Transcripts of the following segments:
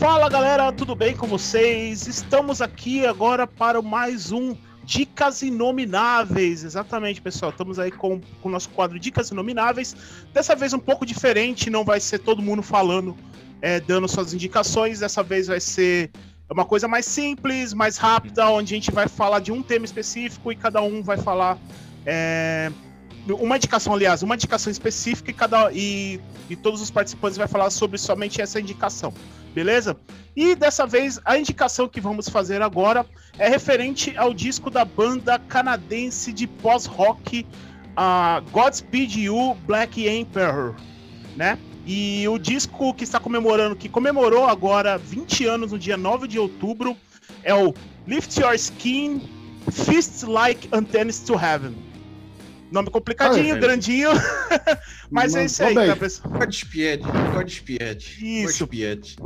Fala galera, tudo bem com vocês? Estamos aqui agora para mais um Dicas Inomináveis. Exatamente, pessoal. Estamos aí com, com o nosso quadro Dicas Inomináveis. Dessa vez um pouco diferente, não vai ser todo mundo falando, é, dando suas indicações. Dessa vez vai ser uma coisa mais simples, mais rápida, onde a gente vai falar de um tema específico e cada um vai falar. É, uma indicação, aliás, uma indicação específica e cada e, e todos os participantes vai falar sobre somente essa indicação, beleza? E dessa vez a indicação que vamos fazer agora é referente ao disco da banda canadense de pós-rock uh, Godspeed You Black Emperor, né? E o disco que está comemorando, que comemorou agora 20 anos no dia 9 de outubro, é o Lift Your Skin Fist Like Antennas to Heaven. Nome complicadinho, grandinho. Mas é isso aí, tá, pessoal? Codispied, Codispied. Isso. Codispied.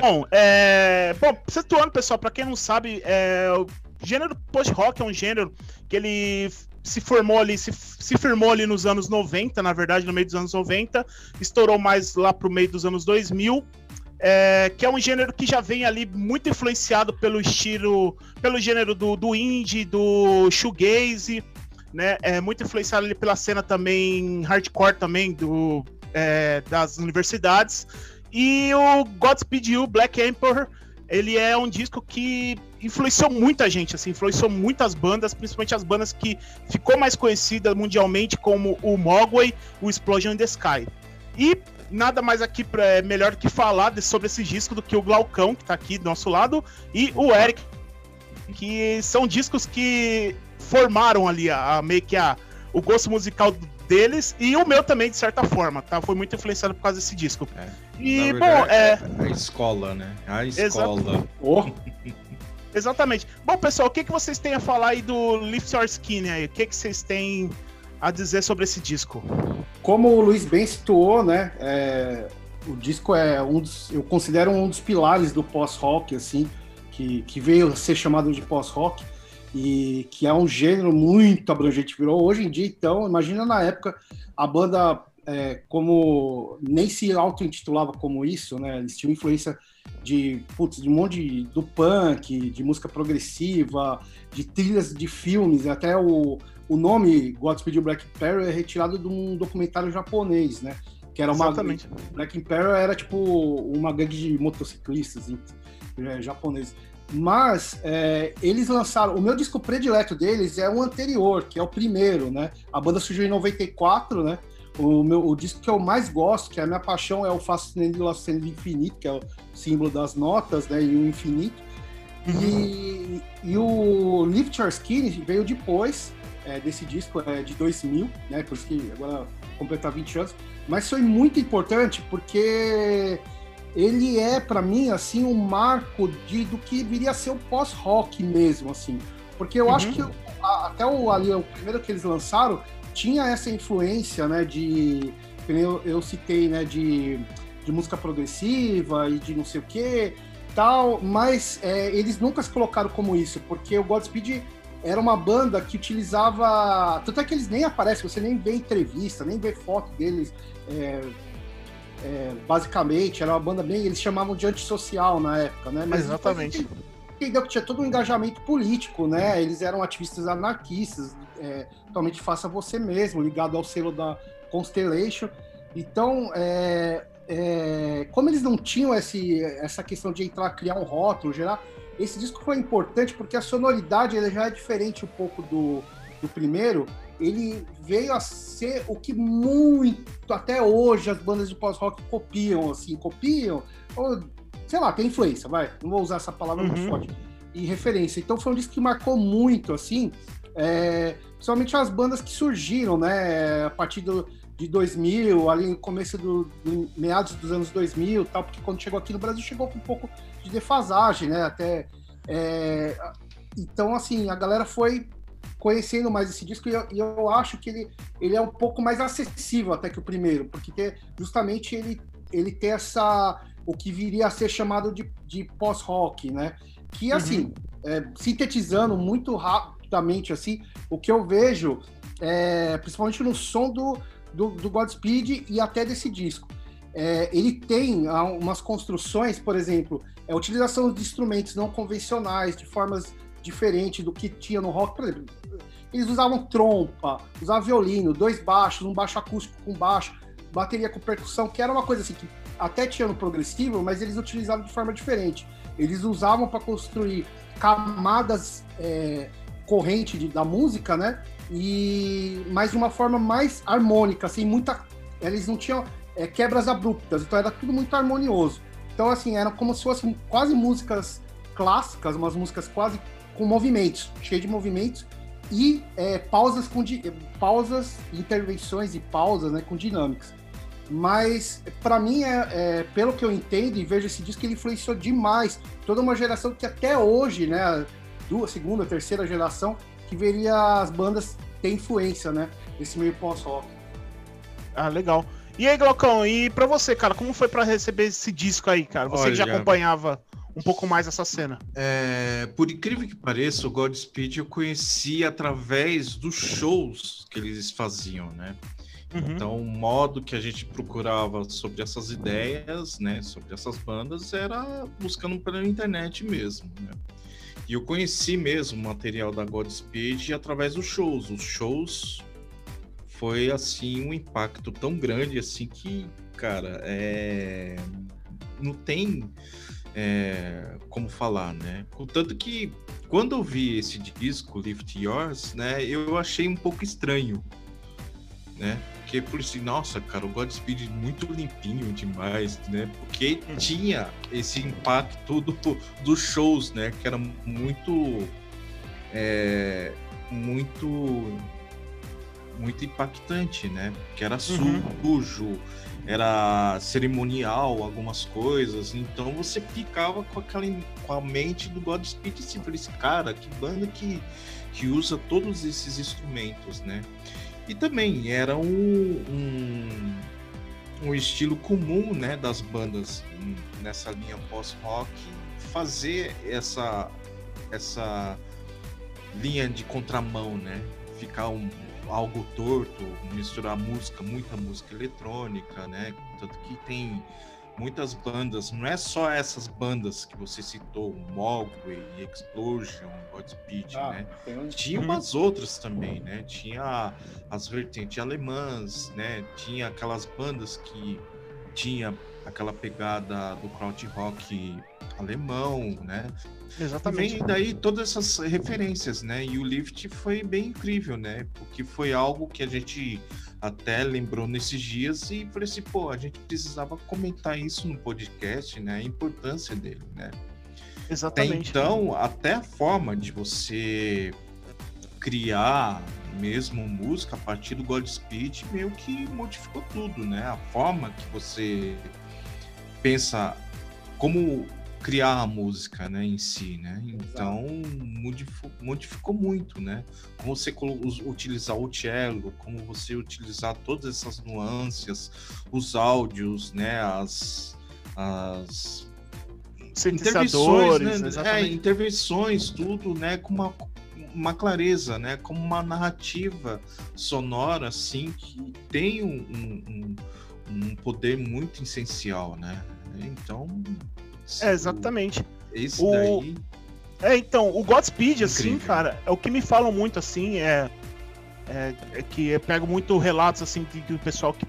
Bom, é... Bom, situando, pessoal, pra quem não sabe, é... o gênero post-rock é um gênero que ele se formou ali, se, se firmou ali nos anos 90, na verdade, no meio dos anos 90, estourou mais lá pro meio dos anos 2000. É, que é um gênero que já vem ali muito influenciado pelo estilo, pelo gênero do, do indie, do shoegaze, né? É muito influenciado ali pela cena também hardcore também do, é, das universidades. E o Godspeed You, Black Emperor, ele é um disco que influenciou muita gente, assim, influenciou muitas bandas, principalmente as bandas que ficou mais conhecida mundialmente como o Mogwai, o Explosion in the Sky. E nada mais aqui pra, é melhor que falar de, sobre esse disco do que o Glaucão, que tá aqui do nosso lado, e o Eric, que são discos que formaram ali a, a meio que a, o gosto musical deles e o meu também, de certa forma, tá? Foi muito influenciado por causa desse disco. É. E, verdade, bom, é... é... A escola, né? A escola. Oh. Exatamente. Bom, pessoal, o que, que vocês têm a falar aí do Lift Your Skin aí? O que, que vocês têm a dizer sobre esse disco? Como o Luiz bem situou, né? É... O disco é um dos... Eu considero um dos pilares do pós-rock, assim, que, que veio a ser chamado de pós-rock e que é um gênero muito abrangente. Virou hoje em dia, então, imagina na época a banda é, como nem se auto-intitulava como isso, né? Eles tinham influência de, putz, de um monte de, do punk, de música progressiva, de trilhas de filmes, até o, o nome Godspeed Black Emperor é retirado de um documentário japonês, né? Que era uma Exatamente. Black Emperor era tipo uma gangue de motociclistas é, japoneses. Mas é, eles lançaram. O meu disco predileto deles é o anterior, que é o primeiro, né? A banda surgiu em 94, né? O, meu, o disco que eu mais gosto, que é a minha paixão, é o Fascinante Lost Infinito, que é o símbolo das notas, né? E o infinito. Uhum. E, e o Lift Your Skin veio depois é, desse disco, é de 2000, né? Por isso que agora completar 20 anos. Mas foi muito importante porque ele é para mim assim um marco de do que viria a ser o pós-rock mesmo assim porque eu uhum. acho que a, até o ali o primeiro que eles lançaram tinha essa influência né de eu, eu citei né de, de música progressiva e de não sei o que tal mas é, eles nunca se colocaram como isso porque o Godspeed era uma banda que utilizava tanto é que eles nem aparecem você nem vê entrevista nem vê foto deles é, é, basicamente, era uma banda bem. Eles chamavam de antissocial na época, né? Mas Exatamente. Entendeu que tinha todo um engajamento político, né? Eles eram ativistas anarquistas, é, totalmente faça você mesmo, ligado ao selo da Constellation. Então, é, é, como eles não tinham esse, essa questão de entrar, criar um rótulo, gerar, esse disco foi importante porque a sonoridade ele já é diferente um pouco do, do primeiro, ele veio a ser o que muito até hoje as bandas de pós-rock copiam, assim, copiam, ou sei lá, tem influência, vai, não vou usar essa palavra uhum. muito forte, e referência. Então foi um disco que marcou muito, assim, é, principalmente as bandas que surgiram, né, a partir do, de 2000, ali no começo do, do, meados dos anos 2000, tal, porque quando chegou aqui no Brasil chegou com um pouco de defasagem, né, até é, então assim a galera foi conhecendo mais esse disco e eu, e eu, acho que ele, ele é um pouco mais acessível até que o primeiro, porque justamente ele, ele tem essa o que viria a ser chamado de, de pós-rock, né? Que uhum. assim, uhum. é, sintetizando muito rapidamente assim, o que eu vejo, é, principalmente no som do, do, do Godspeed e até desse disco, é, ele tem umas construções, por exemplo, é, a utilização de instrumentos não convencionais, de formas diferentes do que tinha no rock. Por exemplo, eles usavam trompa, usavam violino, dois baixos, um baixo acústico com baixo, bateria com percussão, que era uma coisa assim que até tinha no progressivo, mas eles utilizavam de forma diferente. Eles usavam para construir camadas é, corrente de, da música, né? E mas de uma forma mais harmônica, assim, muita. Eles não tinham é, quebras abruptas, então era tudo muito harmonioso. Então, assim, eram como se fossem quase músicas clássicas, umas músicas quase com movimentos, cheio de movimentos, e é, pausas com pausas, intervenções e pausas né, com dinâmicas. Mas, para mim, é, é, pelo que eu entendo e vejo esse disco, ele influenciou demais toda uma geração que até hoje, né, duas, segunda, terceira geração, que veria as bandas ter influência, né, nesse meio pós-rock. Ah, legal. E aí, Glaucão, e pra você, cara, como foi para receber esse disco aí, cara? Você Olha, que já acompanhava um pouco mais essa cena. É, por incrível que pareça, o Godspeed eu conheci através dos shows que eles faziam, né? Uhum. Então, o modo que a gente procurava sobre essas ideias, né, sobre essas bandas, era buscando pela internet mesmo, né? E eu conheci mesmo o material da Godspeed através dos shows. Os shows foi assim um impacto tão grande assim que, cara, é... não tem é... como falar, né? Contanto que quando eu vi esse disco Lift Yours, né, eu achei um pouco estranho, né? Porque por assim, nossa, cara, o Godspeed muito limpinho demais, né? Porque uhum. tinha esse impacto do, dos shows, né? Que era muito é, muito muito impactante, né? Que era uhum. sujo, uhum. Era cerimonial, algumas coisas. Então você ficava com aquela com a mente do Godspeed assim, falei, cara, que banda que, que usa todos esses instrumentos, né? E também era um, um, um estilo comum, né, das bandas nessa linha pós-rock fazer essa essa linha de contramão, né? Ficar um, algo torto, misturar música, muita música eletrônica, né? Tanto que tem muitas bandas, não é só essas bandas que você citou, Mogwai, Explosion, Godspeed, ah, né? Tinha umas outras também, né? Tinha as vertentes alemãs, né? Tinha aquelas bandas que tinha aquela pegada do kraut rock alemão, né? Exatamente. E vem daí todas essas referências, né? E o Lift foi bem incrível, né? Porque foi algo que a gente até lembrou nesses dias e falei assim, pô, a gente precisava comentar isso no podcast, né? A importância dele, né? Exatamente. Até então, até a forma de você criar mesmo música a partir do Godspeed meio que modificou tudo, né? A forma que você pensa como criar a música, né, em si, né? Então modificou, modificou muito, né? Como você utilizar o cello, como você utilizar todas essas nuances, os áudios, né? As, as intervenções, né? É, intervenções, tudo, né? Com uma, uma clareza, né? Como uma narrativa sonora, assim, que tem um, um, um poder muito essencial, né? Então é, exatamente. Esse o... daí. É, então, o Godspeed, assim, cara, é o que me falam muito, assim, é. É, é que eu pego muito relatos, assim, de, do pessoal que.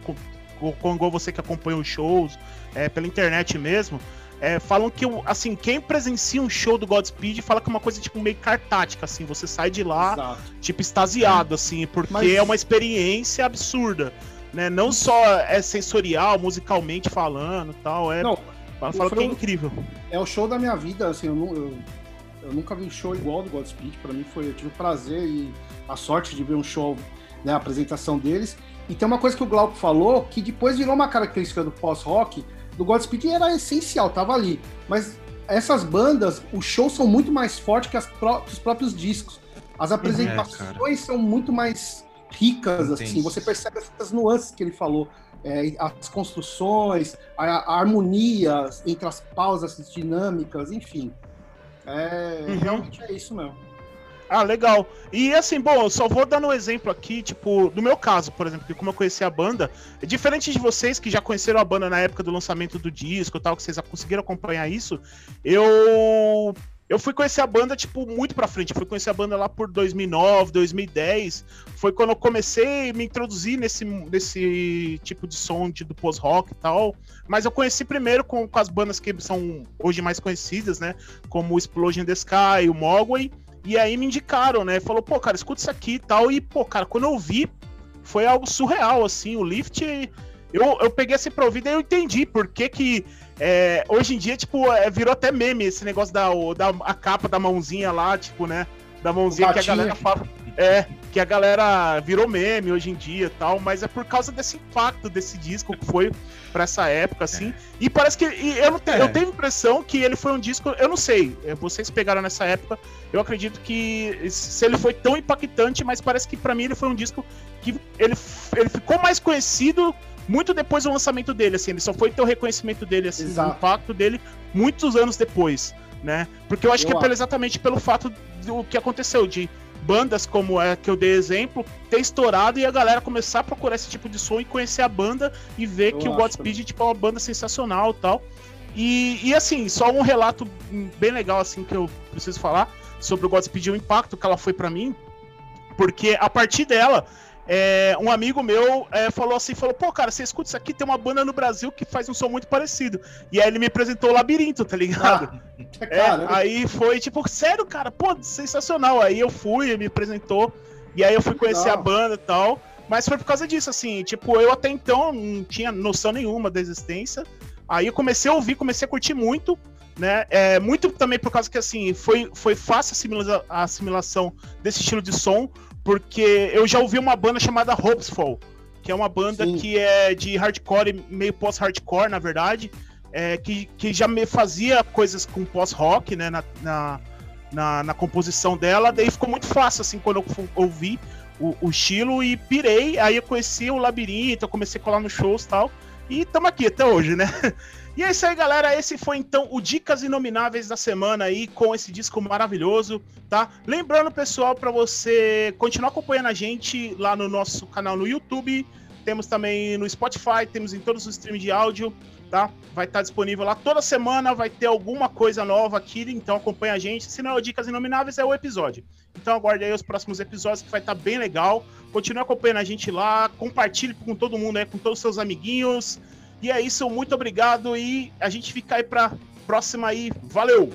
Igual você que acompanha os shows, é, pela internet mesmo. É, falam que, assim, quem presencia um show do Godspeed fala que é uma coisa, tipo, meio cartática, assim. Você sai de lá, Exato. tipo, extasiado, assim, porque Mas... é uma experiência absurda. Né? Não só é sensorial, musicalmente falando tal, é. Não, Fala, fala que é incrível. É o show da minha vida, assim, eu, eu, eu nunca vi um show igual do Godspeed. Para mim foi, eu tive o prazer e a sorte de ver um show, né, a apresentação deles. E tem uma coisa que o Glauco falou que depois virou uma característica do pós-rock, do Godspeed era essencial, tava ali. Mas essas bandas, os shows são muito mais fortes que, pró que os próprios discos. As uhum. apresentações é, são muito mais ricas, Entendi. assim. Você percebe essas nuances que ele falou é, as construções, a, a, harmonia entre as pausas dinâmicas, enfim. É, uhum. Realmente é isso mesmo. Ah, legal. E assim, bom, eu só vou dando um exemplo aqui, tipo, do meu caso, por exemplo, que como eu conheci a banda, é diferente de vocês que já conheceram a banda na época do lançamento do disco e tal, que vocês conseguiram acompanhar isso, eu eu fui conhecer a banda, tipo, muito pra frente. Eu fui conhecer a banda lá por 2009, 2010. Foi quando eu comecei a me introduzir nesse, nesse tipo de som de, do post-rock e tal. Mas eu conheci primeiro com, com as bandas que são hoje mais conhecidas, né? Como Explosion the Sky, o Mogwai. E aí me indicaram, né? Falou, pô, cara, escuta isso aqui e tal. E, pô, cara, quando eu vi, foi algo surreal, assim. O Lift, eu, eu peguei esse pra ouvir e eu entendi por que que é, hoje em dia, tipo, é, virou até meme esse negócio da, da a capa da mãozinha lá, tipo, né? Da mãozinha que a galera fala. É, que a galera virou meme hoje em dia tal, mas é por causa desse impacto desse disco que foi para essa época, assim. É. E parece que. E eu, não te, é. eu tenho a impressão que ele foi um disco. Eu não sei, é, vocês pegaram nessa época. Eu acredito que se ele foi tão impactante, mas parece que para mim ele foi um disco que ele, ele ficou mais conhecido muito depois do lançamento dele, assim, ele só foi ter o reconhecimento dele, assim, Exato. o impacto dele muitos anos depois, né? Porque eu acho eu que é pelo, exatamente pelo fato do que aconteceu, de bandas como é que eu dei exemplo, ter estourado e a galera começar a procurar esse tipo de som e conhecer a banda e ver eu que o Godspeed tipo, é uma banda sensacional e tal. E, e assim, só um relato bem legal assim que eu preciso falar sobre o Godspeed e o impacto que ela foi para mim, porque a partir dela é, um amigo meu é, falou assim, falou, pô, cara, você escuta isso aqui, tem uma banda no Brasil que faz um som muito parecido. E aí ele me apresentou o Labirinto, tá ligado? Ah, é, aí foi tipo, sério, cara, pô, sensacional. Aí eu fui, ele me apresentou, e aí eu fui conhecer a banda e tal. Mas foi por causa disso, assim, tipo, eu até então não tinha noção nenhuma da existência. Aí eu comecei a ouvir, comecei a curtir muito, né? É, muito também por causa que, assim, foi, foi fácil a assimilação desse estilo de som, porque eu já ouvi uma banda chamada Hopesfall, que é uma banda Sim. que é de hardcore, meio pós-hardcore, na verdade, é, que, que já me fazia coisas com pós-rock, né, na, na, na, na, composição dela, daí ficou muito fácil, assim, quando eu ouvi o, o estilo e pirei, aí eu conheci o Labirinto, eu comecei a colar nos shows e tal, e estamos aqui até hoje, né? E é isso aí, galera. Esse foi então o Dicas Inomináveis da semana aí com esse disco maravilhoso, tá? Lembrando, pessoal, para você continuar acompanhando a gente lá no nosso canal no YouTube, temos também no Spotify, temos em todos os streams de áudio, tá? Vai estar tá disponível lá toda semana, vai ter alguma coisa nova aqui, então acompanha a gente. Se não é Dicas Inomináveis, é o episódio. Então aguarde aí os próximos episódios que vai estar tá bem legal. Continue acompanhando a gente lá, compartilhe com todo mundo aí, com todos os seus amiguinhos. E é isso, muito obrigado e a gente fica aí pra próxima aí. Valeu!